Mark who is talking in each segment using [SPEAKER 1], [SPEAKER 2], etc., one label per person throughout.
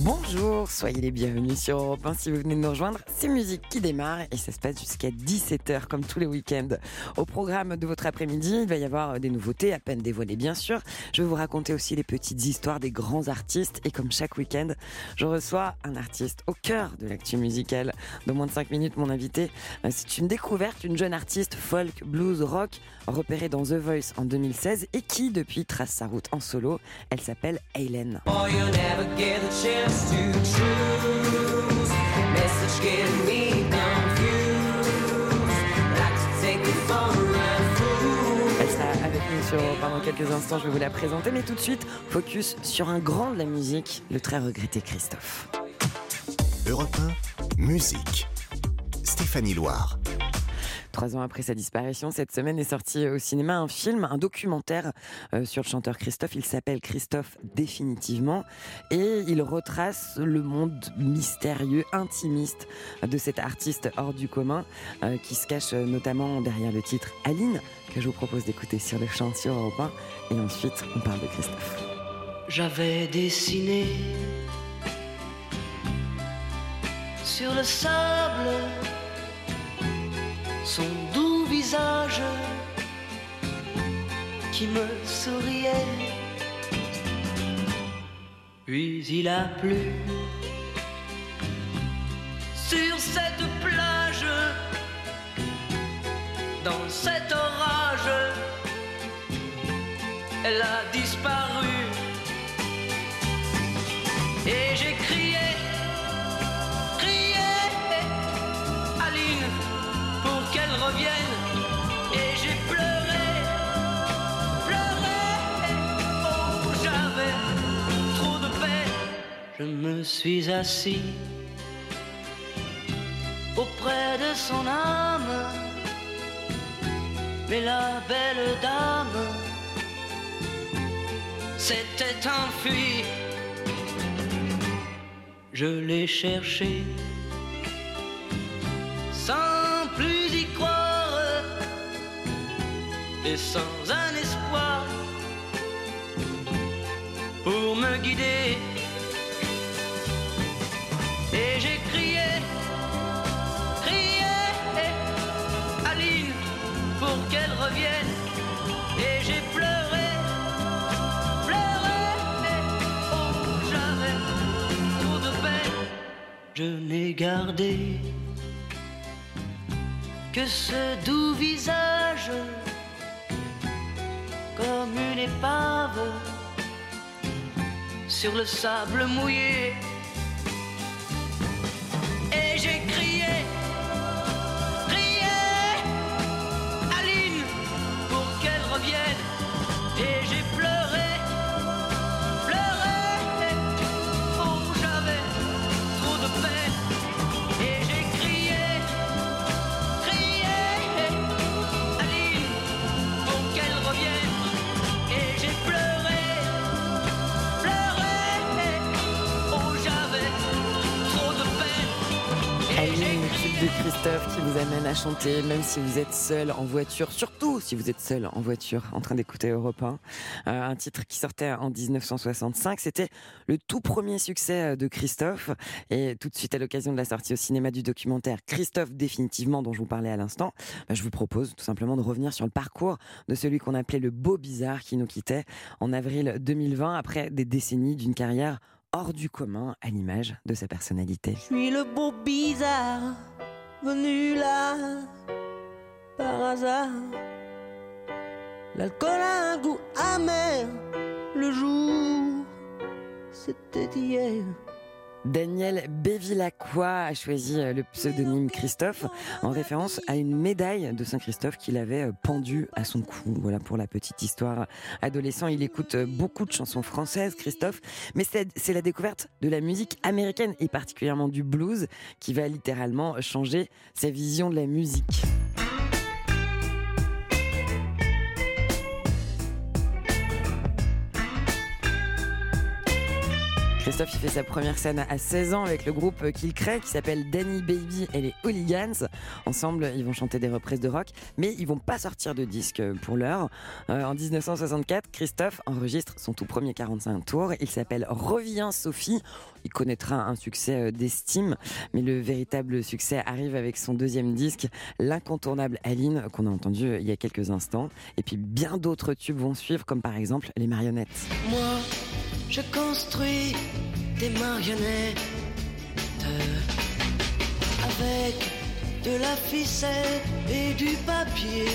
[SPEAKER 1] Bonjour, soyez les bienvenus sur Europe 1 si vous venez de nous rejoindre. C'est musique qui démarre et ça se passe jusqu'à 17h comme tous les week-ends. Au programme de votre après-midi, il va y avoir des nouveautés à peine dévoilées bien sûr. Je vais vous raconter aussi les petites histoires des grands artistes et comme chaque week-end, je reçois un artiste au cœur de l'actu musicale. Dans moins de 5 minutes, mon invité, euh, c'est une découverte, une jeune artiste folk, blues, rock, repérée dans The Voice en 2016 et qui depuis trace sa route en solo. Elle s'appelle.
[SPEAKER 2] Oh, you never get the chance to choose. Message getting me confused. Like to take it for a fool.
[SPEAKER 1] Elle sera avec nous sur pendant quelques instants, je vais vous la présenter, mais tout de suite, focus sur un grand de la musique, le très regretté Christophe.
[SPEAKER 3] Europe 1, musique. Stéphanie Loire.
[SPEAKER 1] Trois ans après sa disparition, cette semaine est sorti au cinéma un film, un documentaire euh, sur le chanteur Christophe. Il s'appelle Christophe définitivement et il retrace le monde mystérieux, intimiste de cet artiste hors du commun euh, qui se cache euh, notamment derrière le titre Aline que je vous propose d'écouter sur le chant sur Europe 1. Et ensuite, on parle de Christophe.
[SPEAKER 2] J'avais dessiné sur le sable son doux visage qui me souriait. Puis il a plu sur cette plage, dans cet orage, elle a me suis assis auprès de son âme. Mais la belle dame s'était enfuie. Je l'ai cherché sans plus y croire et sans un espoir pour me guider. N'ai gardé que ce doux visage comme une épave sur le sable mouillé.
[SPEAKER 1] Chanter, même si vous êtes seul en voiture, surtout si vous êtes seul en voiture en train d'écouter Europe 1. Euh, un titre qui sortait en 1965. C'était le tout premier succès euh, de Christophe. Et tout de suite, à l'occasion de la sortie au cinéma du documentaire Christophe définitivement, dont je vous parlais à l'instant, bah, je vous propose tout simplement de revenir sur le parcours de celui qu'on appelait le beau bizarre qui nous quittait en avril 2020 après des décennies d'une carrière hors du commun à l'image de sa personnalité.
[SPEAKER 4] Je suis le beau bizarre venu là par hasard. L'alcool a un goût amer. Le jour, c'était hier.
[SPEAKER 1] Daniel Bévilacqua a choisi euh, le pseudonyme Christophe en référence à une médaille de Saint-Christophe qu'il avait euh, pendue à son cou. Voilà pour la petite histoire. Adolescent, il écoute euh, beaucoup de chansons françaises, Christophe, mais c'est c'est la découverte de la musique américaine et particulièrement du blues qui va littéralement changer sa vision de la musique. Christophe, fait sa première scène à 16 ans avec le groupe qu'il crée qui s'appelle Danny Baby et les Hooligans. Ensemble, ils vont chanter des reprises de rock, mais ils vont pas sortir de disque pour l'heure. Euh, en 1964, Christophe enregistre son tout premier 45 tours. Il s'appelle Reviens Sophie. Il connaîtra un succès euh, d'estime, mais le véritable succès arrive avec son deuxième disque, l'incontournable Aline, qu'on a entendu euh, il y a quelques instants. Et puis bien d'autres tubes vont suivre, comme par exemple les marionnettes.
[SPEAKER 2] Je construis des marionnettes avec de la ficelle et du papier.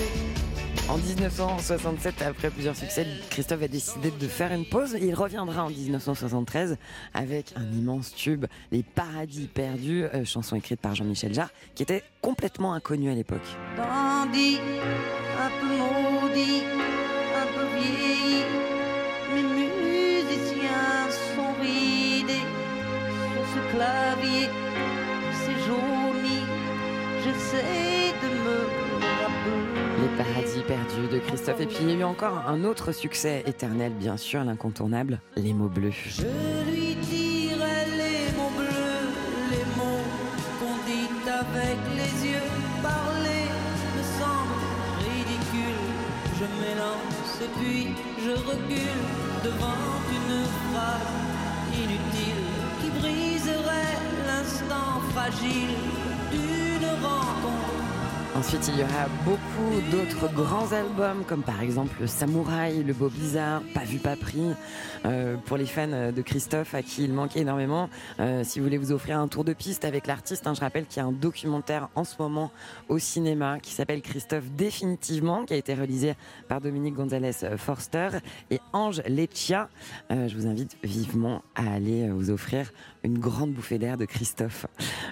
[SPEAKER 1] En 1967, après plusieurs succès, Christophe a décidé de faire une pause. Il reviendra en 1973 avec un immense tube, Les Paradis Perdus, euh, chanson écrite par Jean-Michel Jarre, qui était complètement inconnu à l'époque.
[SPEAKER 2] Dandy, un peu maudit, un peu vieilli. Clavier, c'est jauni. J'essaie de me.
[SPEAKER 1] Les Paradis Perdus de Christophe. Et puis il y a eu encore un autre succès éternel, bien sûr, l'incontournable, Les mots bleus.
[SPEAKER 2] Je lui dirai les mots bleus, les mots qu'on dit avec les yeux. Parler me semble ridicule. Je m'élance et puis je recule devant une fragile d'une rencontre.
[SPEAKER 1] Ensuite, il y aura beaucoup d'autres grands albums, comme par exemple le Samouraï, le Beau Bizarre, Pas vu, pas pris. Euh, pour les fans de Christophe, à qui il manque énormément, euh, si vous voulez vous offrir un tour de piste avec l'artiste, hein, je rappelle qu'il y a un documentaire en ce moment au cinéma qui s'appelle Christophe définitivement, qui a été réalisé par Dominique Gonzalez Forster et Ange Leccia. Euh, je vous invite vivement à aller vous offrir une grande bouffée d'air de Christophe.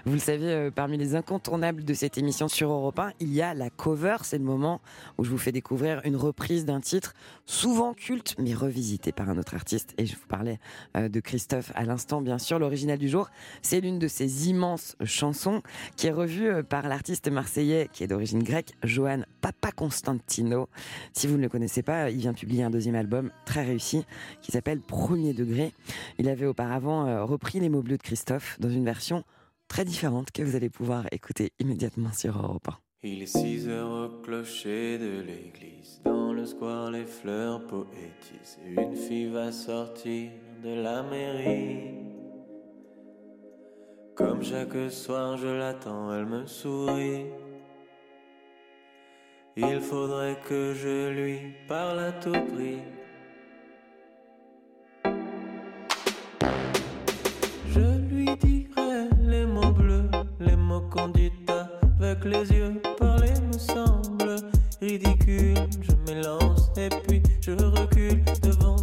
[SPEAKER 1] Vous le savez, euh, parmi les incontournables de cette émission sur Europe 1, il y a la cover. C'est le moment où je vous fais découvrir une reprise d'un titre souvent culte, mais revisité par un autre artiste. Et je vous parlais euh, de Christophe à l'instant, bien sûr. L'original du jour, c'est l'une de ses immenses chansons qui est revue euh, par l'artiste marseillais qui est d'origine grecque, Johan Papa Constantino. Si vous ne le connaissez pas, il vient publier un deuxième album très réussi qui s'appelle Premier degré. Il avait auparavant repris les mots bleus de Christophe dans une version très différente que vous allez pouvoir écouter immédiatement sur Europe 1.
[SPEAKER 5] Il est 6 heures au clocher de l'église. Dans le square, les fleurs poétisent. Une fille va sortir de la mairie. Comme chaque soir, je l'attends, elle me sourit. Il faudrait que je lui parle à tout prix. Qu'on dit avec les yeux. Parler me semble ridicule. Je m'élance et puis je recule devant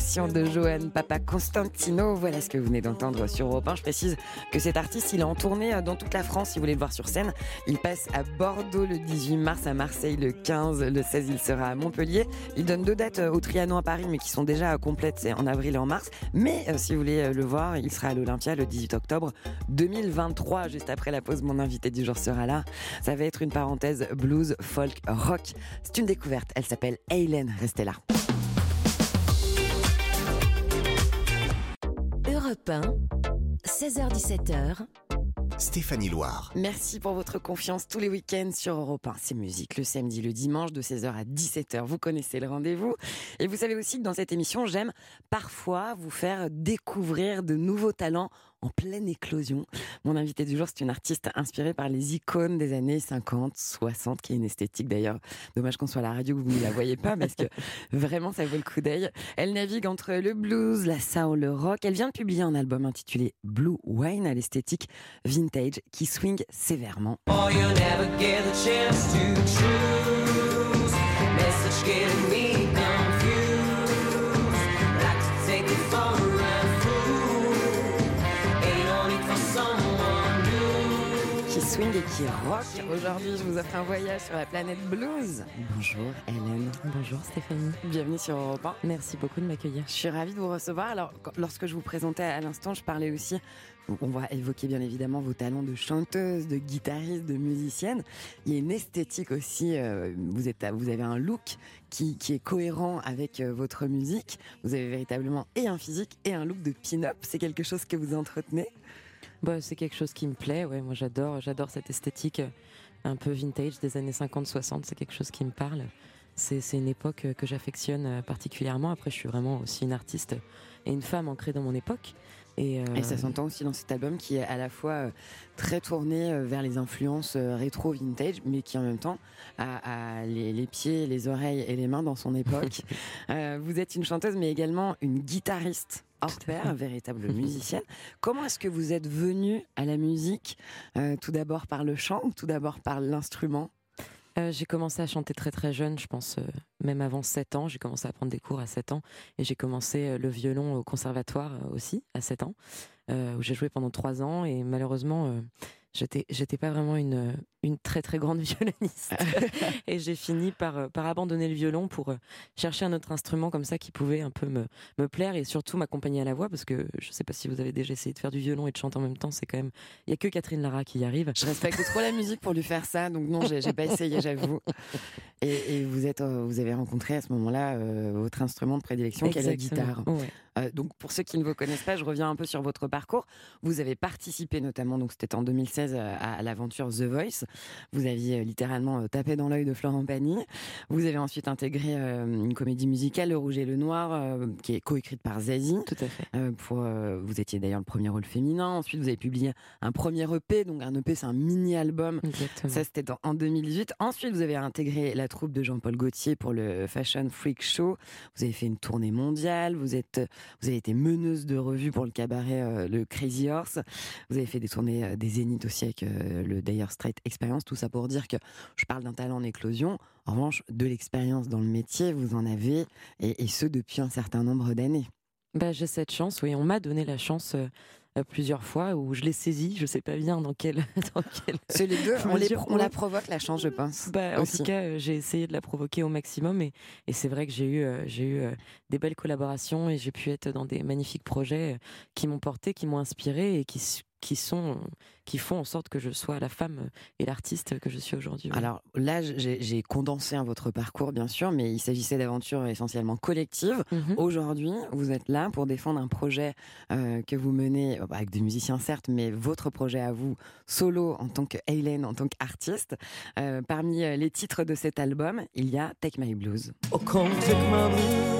[SPEAKER 5] de
[SPEAKER 1] Johan Papa Constantino. Voilà ce que vous venez d'entendre sur Europe 1. Je précise que cet artiste, il est en tournée dans toute la France. Si vous voulez le voir sur scène, il passe à Bordeaux le 18 mars, à Marseille le 15, le 16, il sera à Montpellier. Il donne deux dates au Trianon à Paris, mais qui sont déjà complètes, c'est en avril et en mars. Mais euh, si vous voulez euh, le voir, il sera à l'Olympia le 18 octobre 2023, juste après la pause. Mon invité du jour sera là. Ça va être une parenthèse blues, folk, rock. C'est une découverte. Elle s'appelle Hélène. Restez là.
[SPEAKER 6] Europe 1, 16h17h,
[SPEAKER 3] Stéphanie Loire.
[SPEAKER 1] Merci pour votre confiance tous les week-ends sur Europe 1. C'est musique le samedi, le dimanche de 16h à 17h. Vous connaissez le rendez-vous. Et vous savez aussi que dans cette émission, j'aime parfois vous faire découvrir de nouveaux talents en pleine éclosion. Mon invité du jour, c'est une artiste inspirée par les icônes des années 50, 60, qui est une esthétique d'ailleurs. Dommage qu'on soit à la radio, que vous ne la voyez pas, parce que vraiment, ça vaut le coup d'œil. Elle navigue entre le blues, la soul, le rock. Elle vient de publier un album intitulé Blue Wine à l'esthétique vintage qui swing sévèrement.
[SPEAKER 7] Oh,
[SPEAKER 1] swing et qui rock. Aujourd'hui, je vous offre un voyage sur la planète blues. Bonjour Hélène.
[SPEAKER 8] Bonjour Stéphanie.
[SPEAKER 1] Bienvenue sur Europe 1.
[SPEAKER 8] Merci beaucoup de m'accueillir.
[SPEAKER 1] Je suis ravie de vous recevoir. Alors, quand- lorsque je vous présentais à l'instant, je parlais aussi, on va évoquer bien évidemment vos talents de chanteuse, de guitariste, de musicienne. Il y a une esthétique aussi, euh, vous, êtes, vous avez un look qui, qui est cohérent avec euh, votre musique. Vous avez véritablement et un physique et un look de pin-up. C'est quelque chose que vous entretenez.
[SPEAKER 8] Bah, c'est quelque chose qui me plaît. Ouais, moi j'adore, j'adore cette esthétique euh, un peu vintage des années 50-60. C'est quelque chose qui me parle. C'est, c'est une époque euh, que j'affectionne euh, particulièrement. Après, je suis vraiment aussi une artiste et une femme ancrée dans mon époque. Et, euh,
[SPEAKER 1] Et ça s'entend aussi dans cet album qui est à la fois euh, très tourné euh, vers les influences rétro vintage, mais qui en même temps a, a les, les pieds, les oreilles et les mains dans son époque. Euh, vous êtes une chanteuse, mais également une guitariste hors pair, véritable musicienne. Comment est-ce que vous êtes venue à la musique Euh, Tout d'abord par le chant ou tout d'abord par l'instrument?
[SPEAKER 8] Euh, j'ai commencé à chanter très très jeune, je pense euh, même avant 7 ans. J'ai commencé à prendre des cours à 7 ans et j'ai commencé euh, le violon au conservatoire aussi à 7 ans, où j'ai joué pendant 3 ans et malheureusement j'étais pas vraiment une une très très grande violoniste et j'ai fini par euh, par abandonner le violon pour euh, chercher un autre instrument comme ça qui pouvait un peu me me plaire et surtout m'accompagner à la voix parce que je sais pas si vous avez déjà essayé de faire du violon et de chanter en même temps, c'est quand même il y a que Catherine Lara qui y arrive.
[SPEAKER 1] Je respecte trop la musique pour lui faire ça, donc non, j'ai pas essayé, j'avoue. Et, et vous êtes, euh, vous avez rencontré à ce moment-là euh, votre instrument de prédilection, qui est la guitare.
[SPEAKER 8] Ouais.
[SPEAKER 1] Euh, donc pour ceux qui ne vous connaissent pas, je reviens un peu sur votre parcours. Vous avez participé notamment, donc c'était en 2016 euh, à, à l'aventure The Voice. Vous aviez euh, littéralement euh, tapé dans l'œil de Florent Pagny. Vous avez ensuite intégré euh, une comédie musicale, Le Rouge et le Noir, qui est coécrite par Zazie.
[SPEAKER 8] Tout à fait.
[SPEAKER 1] Pour, vous étiez d'ailleurs le premier rôle féminin. Ensuite, vous avez publié un premier EP. Donc un EP, c'est un mini-album
[SPEAKER 8] Exactement.
[SPEAKER 1] ça, c'était en- en 2018. Ensuite, vous avez intégré la troupe de Jean-Paul Gaultier pour le Fashion Freak Show. Vous avez fait une tournée mondiale. Vous, êtes, vous avez été meneuse de revue pour le cabaret Le Crazy Horse. Vous avez fait des tournées des Zéniths aussi avec le Dire Straight Tout ça pour dire que je parle d'un talent en éclosion. En revanche, de l'expérience dans le métier, vous en avez, et, et ce depuis un certain nombre d'années.
[SPEAKER 8] Bah, j'ai cette chance, oui. On m'a donné la chance euh, plusieurs fois où je l'ai saisie. Je sais pas bien dans quel. dans quel...
[SPEAKER 1] C'est les deux, on, les on la provoque, la chance, je pense.
[SPEAKER 8] Bah, en tout cas, euh, j'ai essayé de la provoquer au maximum et, et c'est vrai que j'ai eu, euh, j'ai eu euh, des belles collaborations et j'ai pu être dans des magnifiques projets qui m'ont porté, qui m'ont inspiré et qui, qui, sont, qui font en sorte que je sois la femme et l'artiste que je suis aujourd'hui.
[SPEAKER 1] Alors là, j'ai condensé hein, votre parcours, bien sûr, mais il s'agissait d'aventures essentiellement collectives.
[SPEAKER 8] Mhm.
[SPEAKER 1] Aujourd'hui, vous êtes là pour défendre un projet euh, que vous menez euh, avec des musiciens, certes, mais votre projet à vous, solo, en tant que Hélène, en tant qu'artiste. Euh, parmi euh, les titres de cet album, il y a Take My Blues.
[SPEAKER 5] Oh, come take my blues.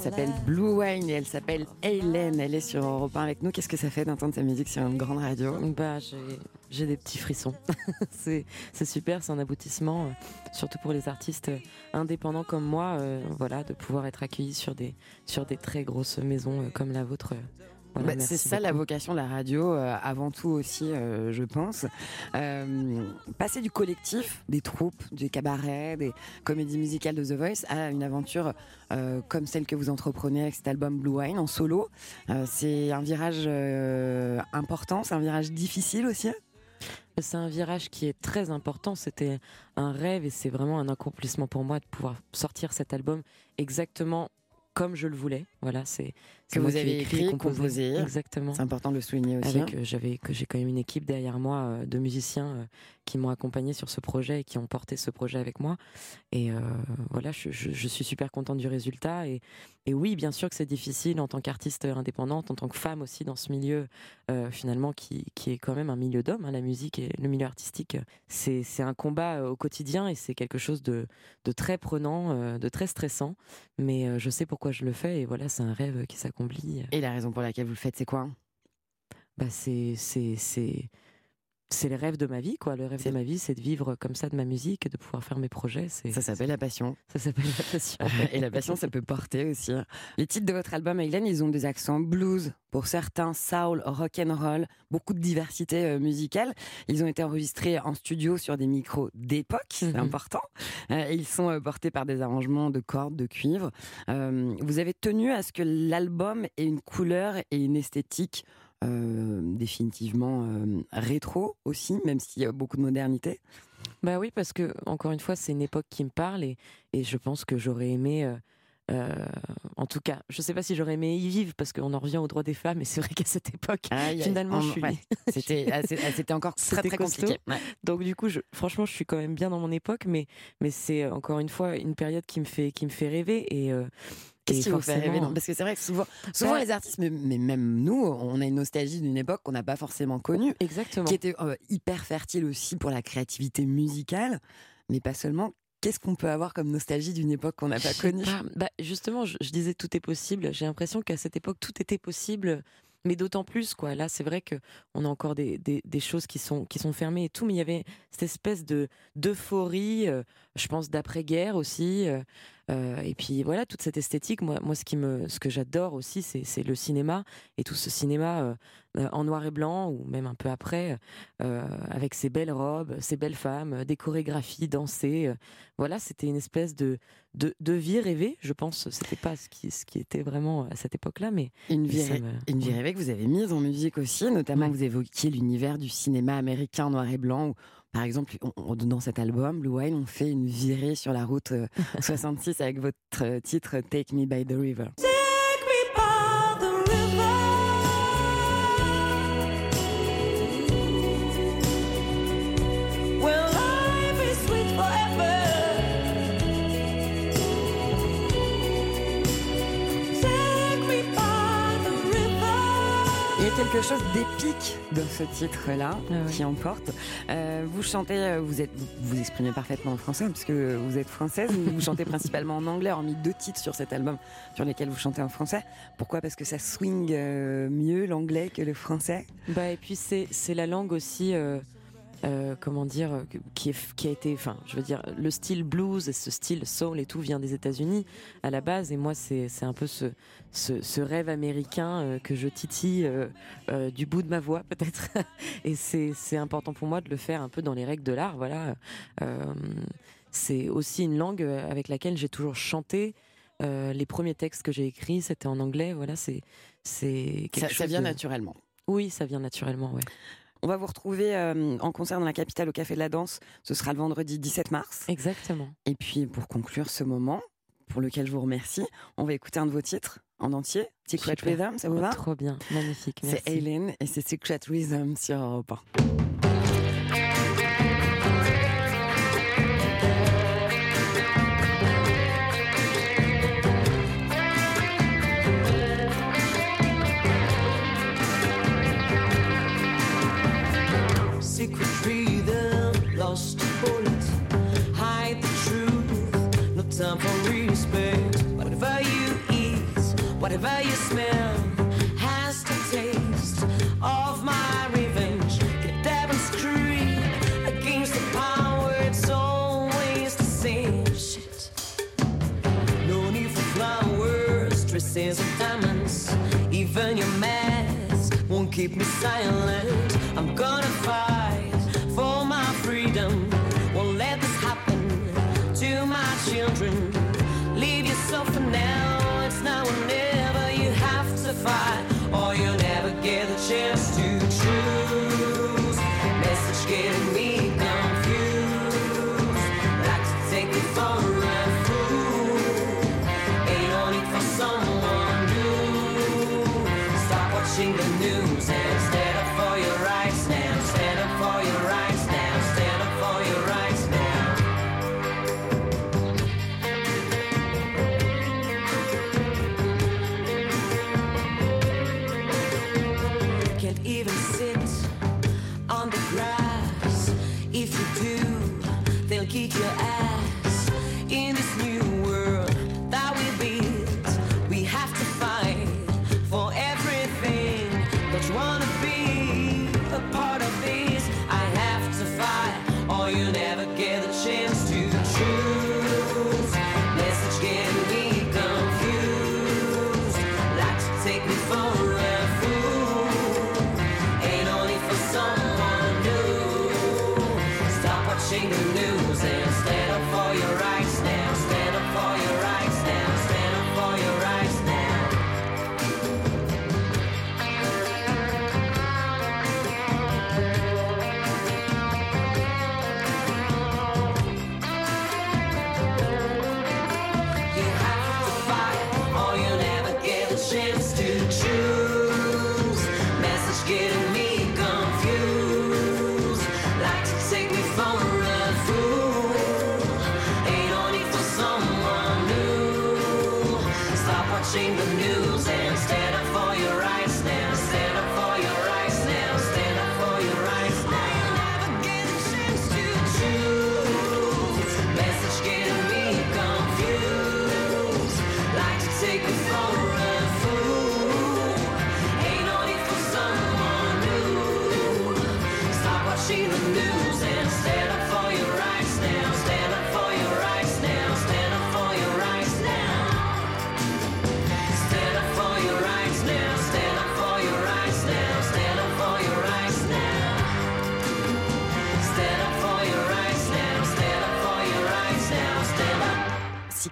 [SPEAKER 1] S'appelle Blue Wine et elle s'appelle Hélène. Elle est sur Europe 1 avec nous. Qu'est-ce que ça fait d'entendre sa musique sur une grande radio?
[SPEAKER 8] Bah, j'ai- des petits frissons. c'est super, c'est un aboutissement, euh, surtout pour les artistes euh, indépendants comme moi, euh, voilà, de pouvoir être accueillis sur des, sur des très grosses maisons comme la vôtre. Voilà,
[SPEAKER 1] Bah, c'est ça la vocation de la radio, euh, avant tout aussi, euh, je pense. Euh, passer du collectif, des troupes, du cabaret, des comédies musicales de The Voice à une aventure comme celle que vous entreprenez avec cet album Blue Wine en solo, c'est un virage important, c'est un virage difficile aussi.
[SPEAKER 8] C'est un virage qui est très important. C'était un rêve et c'est vraiment un accomplissement pour moi de pouvoir sortir cet album exactement comme je le voulais. Voilà, c'est
[SPEAKER 1] Que vous avez écrit,
[SPEAKER 8] et
[SPEAKER 1] composé.
[SPEAKER 8] Exactement.
[SPEAKER 1] C'est important de le souligner aussi.
[SPEAKER 8] Avec euh, j'avais que j'ai quand même une équipe derrière moi euh, de musiciens euh, qui m'ont accompagné sur ce projet et qui ont porté ce projet avec moi. Et euh, voilà, je, je- je suis super contente du résultat. Et, et oui, bien sûr que c'est difficile en tant qu'artiste indépendante, en tant que femme aussi dans ce milieu euh, finalement qui, qui est quand même un milieu d'hommes. hein, la musique et le milieu artistique, c'est c'est un combat euh, au quotidien et c'est quelque chose de, de très prenant, euh, de très stressant. Mais euh, je sais pourquoi je le fais et voilà, c'est un rêve qui s'accomplit.
[SPEAKER 1] Et la raison pour laquelle vous le faites, c'est quoi?
[SPEAKER 8] Bah c'est c'est c'est c'est le rêve de ma vie quoi. Le rêve de ma vie, c'est de vivre comme ça de ma musique, de pouvoir faire mes projets.
[SPEAKER 1] Ça s'appelle la passion.
[SPEAKER 8] ça s'appelle la passion.
[SPEAKER 1] Et la passion, ça peut porter aussi. Les titres de votre album, Hélène, ils ont des accents blues, pour certains soul, rock and roll, beaucoup de diversité euh, musicale. Ils ont été enregistrés en studio sur des micros d'époque, c'est
[SPEAKER 8] Mhm.
[SPEAKER 1] important. Euh, et ils sont euh, portés par des arrangements de cordes, de cuivre. Vous avez tenu à ce que l'album ait une couleur et une esthétique définitivement euh, rétro aussi, même s'il y a beaucoup de modernité.
[SPEAKER 8] Bah oui, parce que encore une fois, c'est une époque qui me parle et, et je pense que j'aurais aimé. euh, euh, en tout cas, je sais pas si j'aurais aimé y vivre parce qu'on en revient aux droits des femmes et c'est vrai qu'à cette époque,
[SPEAKER 1] aïe,
[SPEAKER 8] finalement,
[SPEAKER 1] en-
[SPEAKER 8] je suis.
[SPEAKER 1] ouais, C'était ah, ah, c'était encore très très compliqué. Ouais.
[SPEAKER 8] Donc du coup, je, franchement, je suis quand même bien dans mon époque, mais mais c'est euh, encore une fois une période qui me fait qui me fait rêver et. euh,
[SPEAKER 1] Qu'est-ce qui vous fait rêver Parce que c'est vrai que souvent, souvent
[SPEAKER 8] Bah-
[SPEAKER 1] les artistes, mais, mais même nous, on a une nostalgie d'une époque qu'on n'a pas forcément connue,
[SPEAKER 8] Exactement.
[SPEAKER 1] qui était euh, hyper fertile aussi pour la créativité musicale, mais pas seulement. Qu'est-ce qu'on peut avoir comme nostalgie d'une époque qu'on n'a pas connue?
[SPEAKER 8] pas. Bah, justement, je, je disais tout est possible. J'ai l'impression qu'à cette époque, tout était possible, mais d'autant plus quoi. Là, c'est vrai que on a encore des, des, choses qui sont qui sont fermées et tout, mais il y avait cette espèce de d'euphorie, euh, je pense d'après-guerre aussi. euh, euh, et puis voilà, toute cette esthétique. Moi, moi, ce qui me, ce que j'adore aussi, c'est le cinéma et tout ce cinéma en noir et blanc ou même un peu après, avec ces belles robes, ces belles femmes, des chorégraphies dansées. voilà, c'était une espèce de de, de vie rêvée, je pense. C'était pas ce qui, ce qui était vraiment à cette époque-là, mais
[SPEAKER 1] Une vie,
[SPEAKER 8] me-
[SPEAKER 1] une rêvée que vous avez mise en musique aussi, notamment
[SPEAKER 8] Ouais.
[SPEAKER 1] vous évoquiez l'univers du cinéma américain noir et blanc. Où, par exemple, on- on- dans cet album, Blue Wine, on fait une virée sur la route euh, 66 avec votre euh, titre Take Me by the River.
[SPEAKER 2] Take me by
[SPEAKER 1] quelque chose d'épique dans ce titre-là
[SPEAKER 8] Ah
[SPEAKER 1] qui emporte. Euh, vous chantez, euh, vous êtes, vous vous exprimez parfaitement en français hein, puisque vous êtes française. Vous, chantez principalement en anglais, hormis deux titres sur cet album sur lesquels vous chantez en français. Pourquoi? Parce que ça swing euh, mieux l'anglais que le français?
[SPEAKER 8] Bah, et puis c'est c'est la langue aussi, euh, euh, comment dire, qui, est, qui a été, enfin, je veux dire, le style blues et ce style soul et tout vient des États-Unis à la base. Et moi, c'est c'est un peu ce, ce, ce rêve américain euh, que je titille euh, du bout de ma voix, peut-être. et c'est c'est important pour moi de le faire un peu dans les règles de l'art. Voilà. C'est aussi une langue avec laquelle j'ai toujours chanté. Les premiers textes que j'ai écrits, c'était en anglais. Voilà, c'est c'est quelque
[SPEAKER 1] Ça,
[SPEAKER 8] chose
[SPEAKER 1] ça vient
[SPEAKER 8] de-
[SPEAKER 1] naturellement.
[SPEAKER 8] Oui, ça vient naturellement, ouais.
[SPEAKER 1] On va vous retrouver euh, en concert dans la capitale au Café de la Danse. Ce sera le vendredi 17 mars.
[SPEAKER 8] Exactement.
[SPEAKER 1] Et puis pour conclure ce moment, pour lequel je vous remercie, on va écouter un de vos titres en entier. Secret. Rhythm, ça vous va?
[SPEAKER 8] Trop bien, magnifique.
[SPEAKER 1] C'est Hélène et c'est Secret Rhythm sur Europe 1.
[SPEAKER 7] Time for respect. Whatever you eat, Whatever you smell has to taste of my revenge. The devil's creed against the power, it's always the same shit. No need for flowers, dresses of diamonds. Even your mask won't keep me silent. I'm gonna fight children. Leave yourself for now. It's now or never. You have to fight, In this new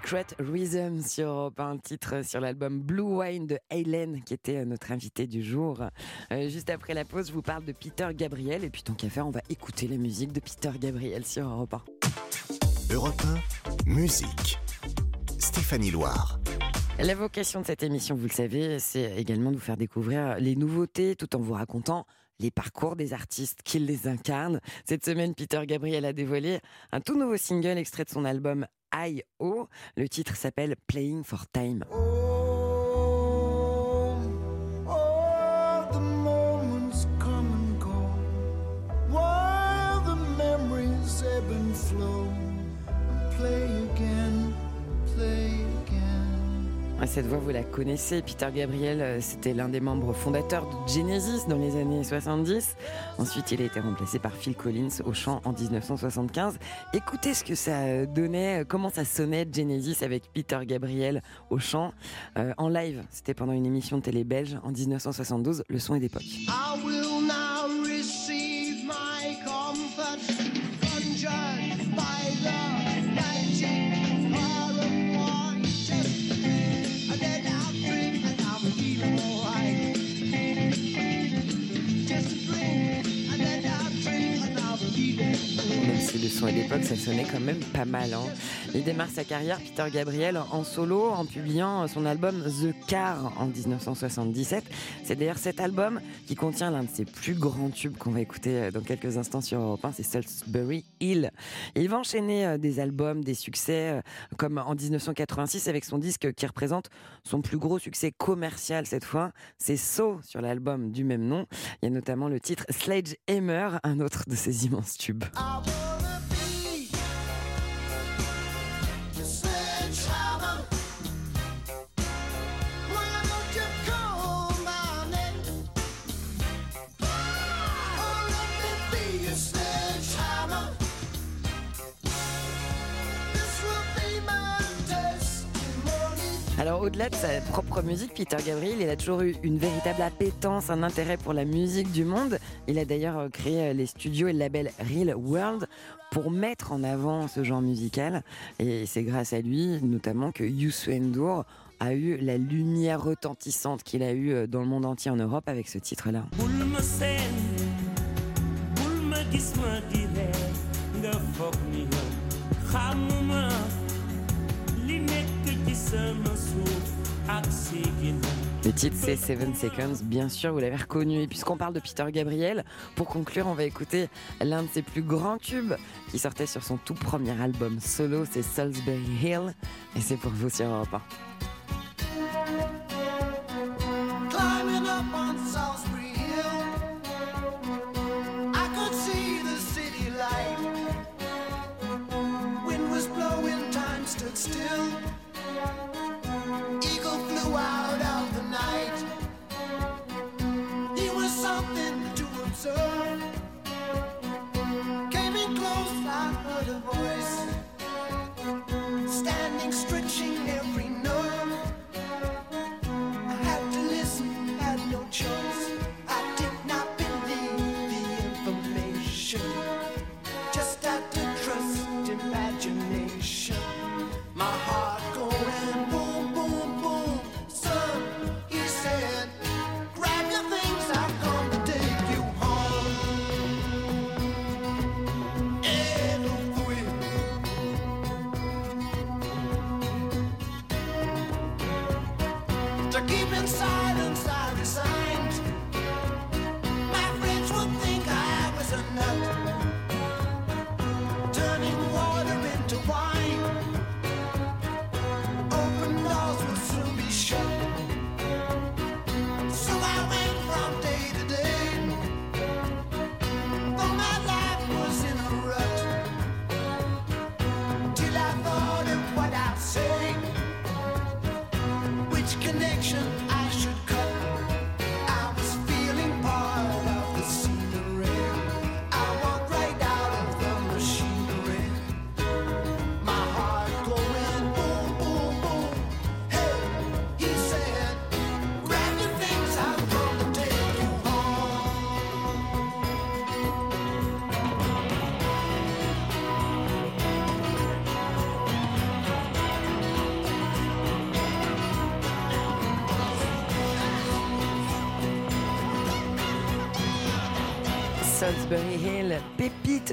[SPEAKER 1] Secret Rhythm sur un titre sur l'album Blue Wine de Hélène qui était euh, notre invité du jour. Euh, juste après la pause, je vous parle de Peter Gabriel et puis tant qu'à faire, on va écouter la musique de Peter Gabriel sur Europe 1.
[SPEAKER 3] Europe 1, musique. Stéphanie Loire.
[SPEAKER 1] La vocation de cette émission, vous le savez, c'est également de vous faire découvrir les nouveautés tout en vous racontant les parcours des artistes qui les incarnent. Cette semaine, Peter Gabriel a dévoilé un tout nouveau single extrait de son album I.O. Le titre s'appelle Playing for Time. Cette voix, vous la connaissez. Peter Gabriel, euh, c'était l'un des membres fondateurs de Genesis dans les années 70. Ensuite, il a été remplacé par Phil Collins au chant en 1975. Écoutez ce que ça euh, donnait, euh, comment ça sonnait Genesis avec Peter Gabriel au chant en live. C'était pendant une émission de télé belge en 1972. Le son est d'époque.
[SPEAKER 9] I will now receive my comfort,
[SPEAKER 1] son est d'époque, ça sonnait quand même pas mal. hein. Il démarre sa carrière, Peter Gabriel, en solo, en publiant son album The Car en 1977. C'est d'ailleurs cet album qui contient l'un de ses plus grands tubes qu'on va écouter euh, dans quelques instants sur Europe 1, c'est Salisbury Hill. Il va enchaîner euh, des albums, des succès, euh, comme en 1986 avec son disque qui représente son plus gros succès commercial cette fois. C'est So sur l'album du même nom. Il y a notamment le titre Sledgehammer, un autre de ses immenses tubes. Alors au-delà de sa propre musique, Peter Gabriel, il a toujours eu une véritable appétence, un intérêt pour la musique du monde. Il a d'ailleurs euh, créé euh, les studios et le label Real World pour mettre en avant ce genre musical. Et c'est grâce à lui, notamment, que Youssou N'Dour a eu la lumière retentissante qu'il a eue euh, dans le monde entier en Europe avec ce titre-là. Le titre c'est Seven Seconds, bien sûr, vous l'avez reconnu. Et puisqu'on parle de Peter Gabriel, pour conclure, on va écouter l'un de ses plus grands tubes qui sortait sur son tout premier album solo, c'est Salisbury Hill. Et c'est pour vous sur Europe 1.
[SPEAKER 9] Connection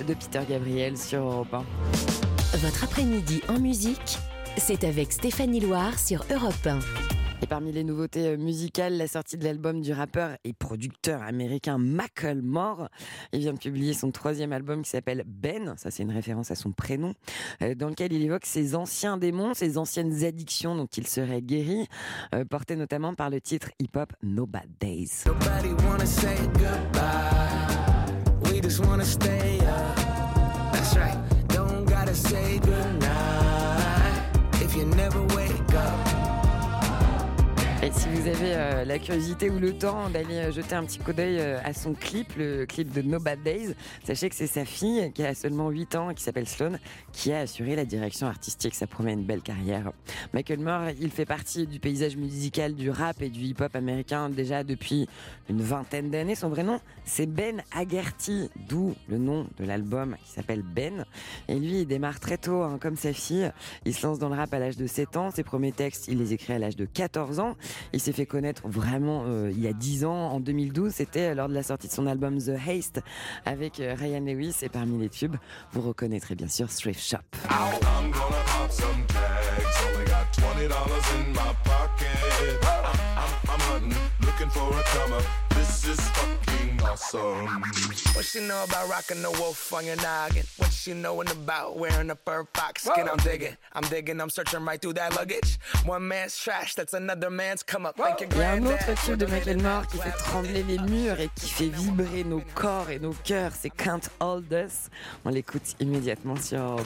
[SPEAKER 1] de Peter Gabriel sur Europe 1.
[SPEAKER 6] Votre après-midi en musique, c'est avec Stéphanie Loire sur Europe 1.
[SPEAKER 1] Et parmi les nouveautés euh, musicales, la sortie de l'album du rappeur et producteur américain Macklemore. Il vient de publier son troisième album qui s'appelle Ben, ça c'est une référence à son prénom, euh, dans lequel il évoque ses anciens démons, ses anciennes addictions dont il serait guéri, euh, portées notamment par le titre hip-hop No Bad Days.
[SPEAKER 10] Nobody wanna say goodbye. We just wanna stay up. That's right. Don't gotta say goodnight if you never wake up.
[SPEAKER 1] Et si vous avez euh, la curiosité ou le temps d'aller euh, jeter un petit coup d'œil euh, à son clip, le clip de No Bad Days, sachez que c'est sa fille qui a seulement 8 ans, qui s'appelle Sloane, qui a assuré la direction artistique. Ça promet une belle carrière. Michael Moore, il fait partie du paysage musical du rap et du hip-hop américain déjà depuis une vingtaine d'années. Son vrai nom, c'est Ben Haggerty, d'où le nom de l'album qui s'appelle Ben. Et lui, il démarre très tôt, hein, comme sa fille. Il se lance dans le rap à l'âge de 7 ans. Ses premiers textes, il les écrit à l'âge de 14 ans. Il s'est fait connaître vraiment euh, il y a 10 ans, en 2012. C'était lors de la sortie de son album The Haste avec euh, Ryan Lewis. Et parmi les tubes, vous reconnaîtrez bien sûr Thrift Shop.
[SPEAKER 11] Looking for a comer. This is fucking awesome.
[SPEAKER 10] What she know about rocking the wolf on your noggin? What she knowin' about wearing a fur fox skin? I'm digging, I'm digging, I'm searching right through that luggage. One man's trash, that's another man's come up. Thank
[SPEAKER 1] Il y a un autre tube de Michael Moore qui fait trembler les murs et qui fait vibrer nos corps et nos cœurs. C'est Can't Hold Us. On l'écoute immédiatement sur Europe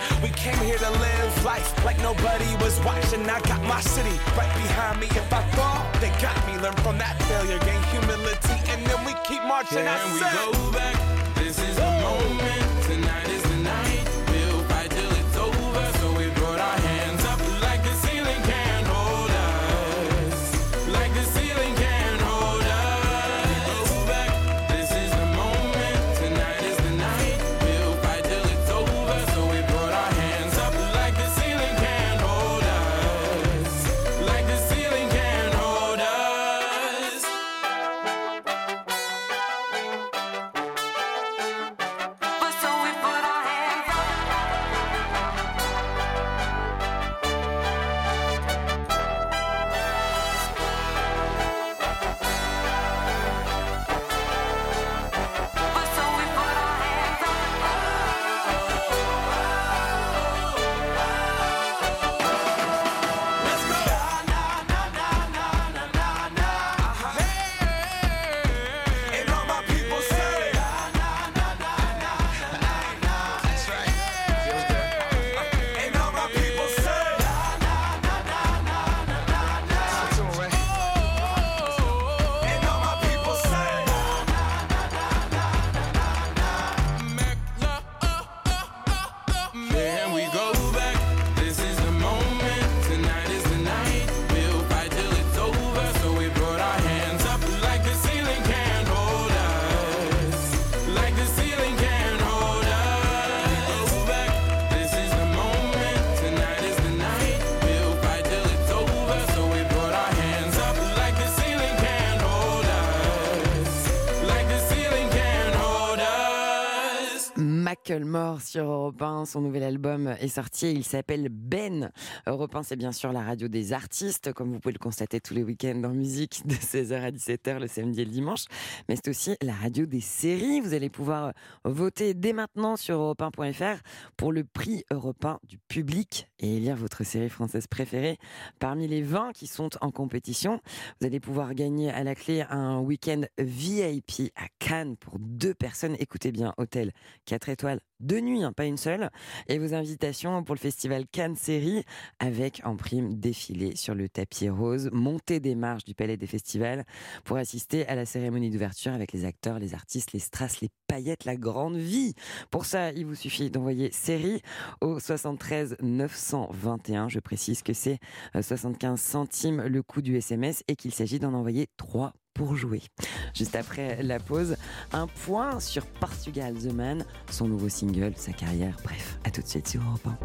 [SPEAKER 10] We came here to live life like nobody was watching. I got my city right behind me. If I fall, they got me. Learn from that failure, gain humility, and then we keep marching. I
[SPEAKER 12] Can we go back? This is the moment.
[SPEAKER 1] Sur Europe 1, son nouvel album est sorti, il s'appelle Ben. Europe 1, c'est bien sûr la radio des artistes, comme vous pouvez le constater tous les week-ends en musique, de 16h à 17h le samedi et le dimanche. Mais c'est aussi la radio des séries. Vous allez pouvoir voter dès maintenant sur europe1.fr pour le prix Europe 1 du public et élire votre série française préférée parmi les 20 qui sont en compétition. Vous allez pouvoir gagner à la clé un week-end VIP à Cannes pour deux personnes. Écoutez bien, hôtel 4 étoiles, deux nuits, hein, pas une seule. Et vos invitations pour le festival Cannes Série avec en prime défilé sur le tapis rose, montée des marches du Palais des Festivals pour assister à la cérémonie d'ouverture avec les acteurs, les artistes, les strass, les paillettes, la grande vie. Pour ça, il vous suffit d'envoyer série au 73 921. Je précise que c'est euh, 75 centimes le coût du SMS et qu'il s'agit d'en envoyer 3 pour jouer. Juste après la pause, un point sur Portugal The Man, son nouveau single, sa carrière. Bref, à tout de suite sur Europe 1.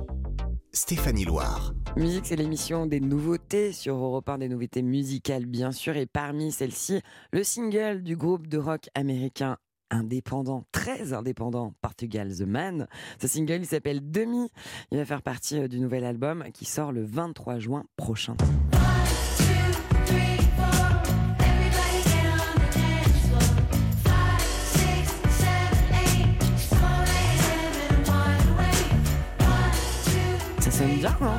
[SPEAKER 3] Stéphanie Loire.
[SPEAKER 1] Musique, c'est l'émission des nouveautés sur Europe 1, des nouveautés musicales bien sûr, et parmi celles-ci, le single du groupe de rock américain indépendant, très indépendant, Portugal The Man. Ce single, il s'appelle Demi. Il va faire partie euh, du nouvel album qui sort le 23 juin prochain. Ça sonne bien, hein?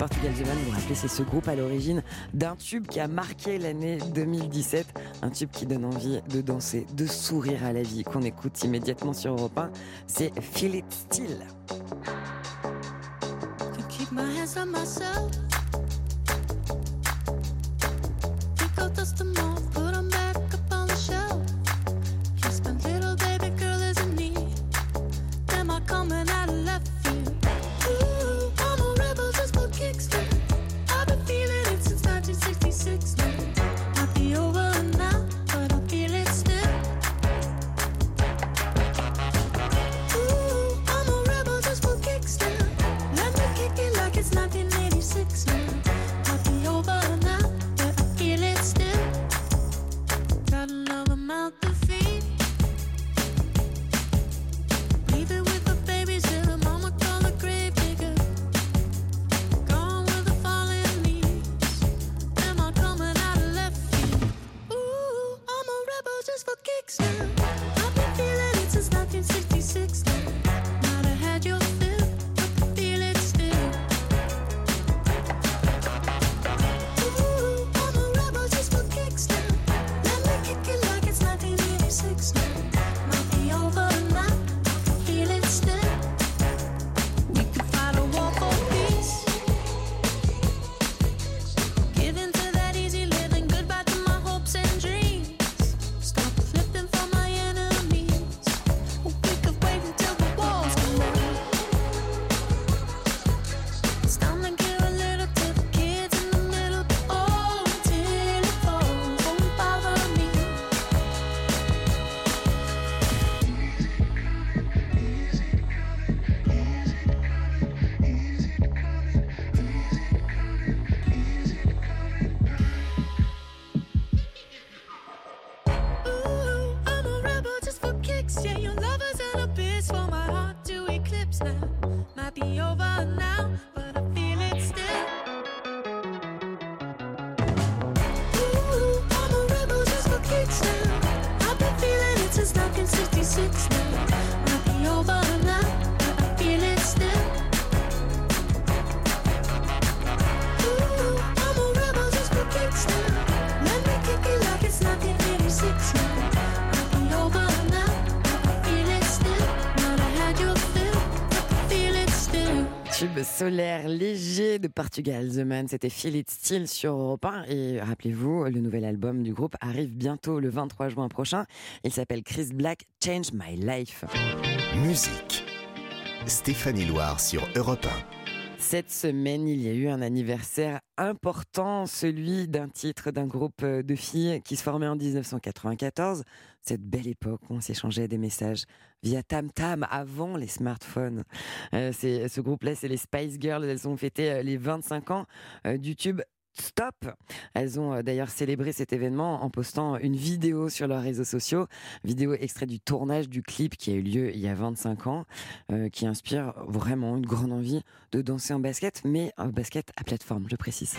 [SPEAKER 1] Portugal The Man, vous rappelez, c'est ce groupe à l'origine d'un tube qui a marqué l'année 2017. Un tube qui donne envie de danser, de sourire à la vie, qu'on écoute immédiatement sur Europe 1. C'est Feel It Still. Solaire léger de Portugal The Man, c'était Feel It Still sur Europe 1. Et rappelez-vous, le nouvel album du groupe arrive bientôt le 23 juin prochain. Il s'appelle Chris Black, Change My Life.
[SPEAKER 3] Musique. Stéphanie Loire sur Europe
[SPEAKER 1] Cette semaine, il y a eu un anniversaire important, celui d'un titre d'un groupe de filles qui se formait en 1994. Cette belle époque où on s'échangeait des messages via Tam Tam avant les smartphones. Euh, ce groupe-là, c'est les Spice Girls. Elles ont fêté euh, les 25 ans euh, du tube Stop. Elles ont euh, d'ailleurs célébré cet événement en postant une vidéo sur leurs réseaux sociaux, vidéo extrait du tournage du clip qui a eu lieu il y a 25 ans, euh, qui inspire vraiment une grande envie de danser en basket, mais un basket à plateforme, je précise.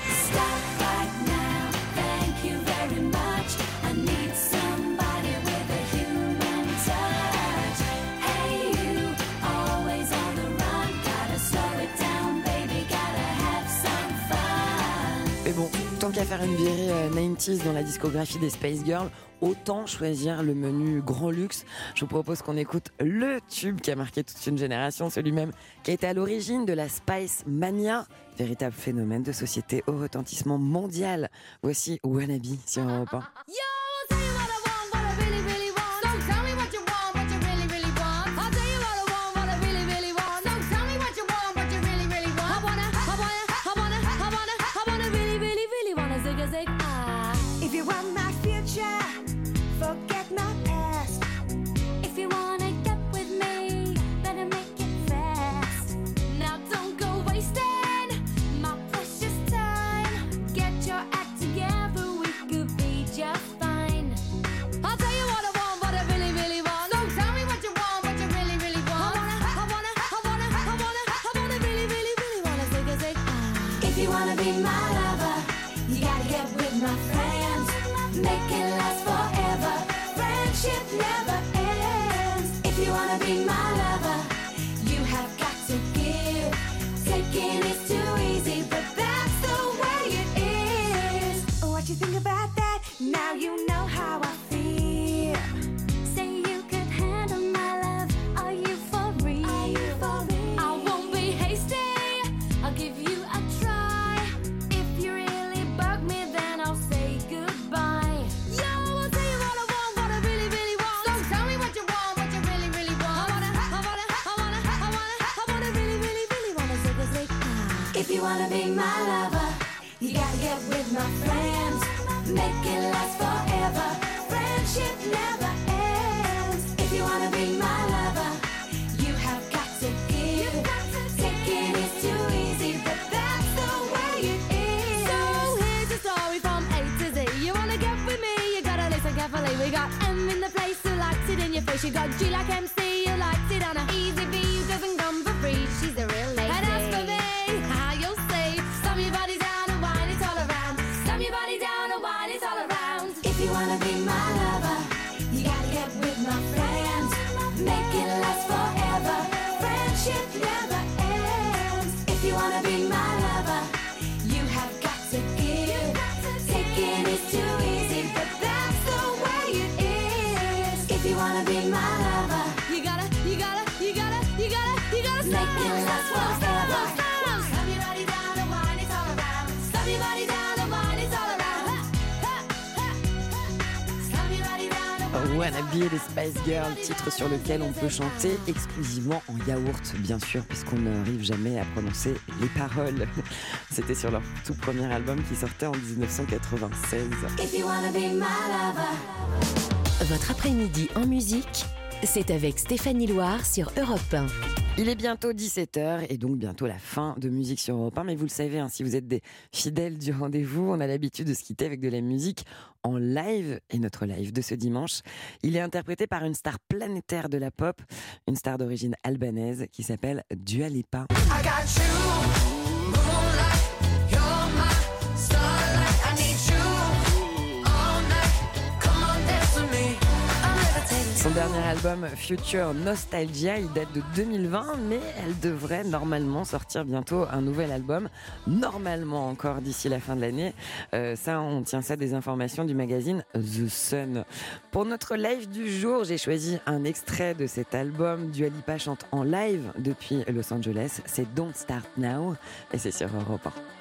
[SPEAKER 1] Faire une virée euh, 90s dans la discographie des Space Girls, autant choisir le menu grand luxe. Je vous propose qu'on écoute le tube qui a marqué toute une génération, celui même qui a été à l'origine de la Spice Mania, véritable phénomène de société au retentissement mondial. Voici Wannabe sur Europe 1.
[SPEAKER 13] Yo, got G like MC who likes it on a easy V doesn't come for free. She's a real
[SPEAKER 1] les Spice Girls, titre sur lequel on peut chanter exclusivement en yaourt, bien sûr, puisqu'on n'arrive jamais à prononcer les paroles. C'était sur leur tout premier album qui sortait en 1996.
[SPEAKER 13] If you wanna be my lover.
[SPEAKER 6] Votre après-midi en musique, c'est avec Stéphanie Loire sur Europe 1.
[SPEAKER 1] Il est bientôt 17h et donc bientôt la fin de Musique sur Europe 1. Mais vous le savez, hein, si vous êtes des fidèles du rendez-vous, on a l'habitude de se quitter avec de la musique en live. Et notre live de ce dimanche, il est interprété par une star planétaire de la pop, une star d'origine albanaise qui s'appelle Dua Lipa.
[SPEAKER 7] I got you,
[SPEAKER 1] Son dernier album Future Nostalgia, il date de 2020, mais elle devrait normalement sortir bientôt un nouvel album, normalement encore d'ici la fin de l'année. Euh, ça, on tient ça des informations du magazine The Sun. Pour notre live du jour, j'ai choisi un extrait de cet album. Dua Lipa chante en live depuis Los Angeles. C'est Don't Start Now et c'est sur Europe 1.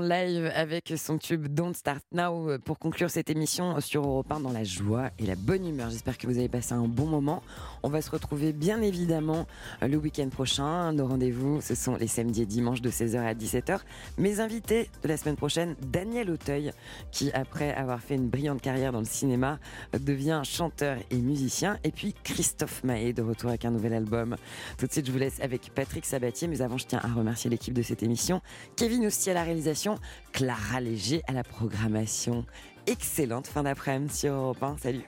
[SPEAKER 1] live avec son tube Don't Start Now euh, pour conclure cette émission sur Europe 1 dans la joie et la bonne humeur. J'espère que vous avez passé un bon moment. On va se retrouver bien évidemment euh, le week-end prochain. Nos rendez-vous, ce sont les samedis et dimanches de 16h à 17h. Mes invités de la semaine prochaine, Daniel Auteuil, qui après avoir fait une brillante carrière dans le cinéma, devient chanteur et musicien. Et puis Christophe Mahé de retour avec un nouvel album. Tout de suite, je vous laisse avec Patrick Sabatier. Mais avant, je tiens à remercier l'équipe de cette émission. Kevin Ousti à la réalisation, Clara Léger à la programmation. Excellente fin d'après-midi sur Europe 1. Salut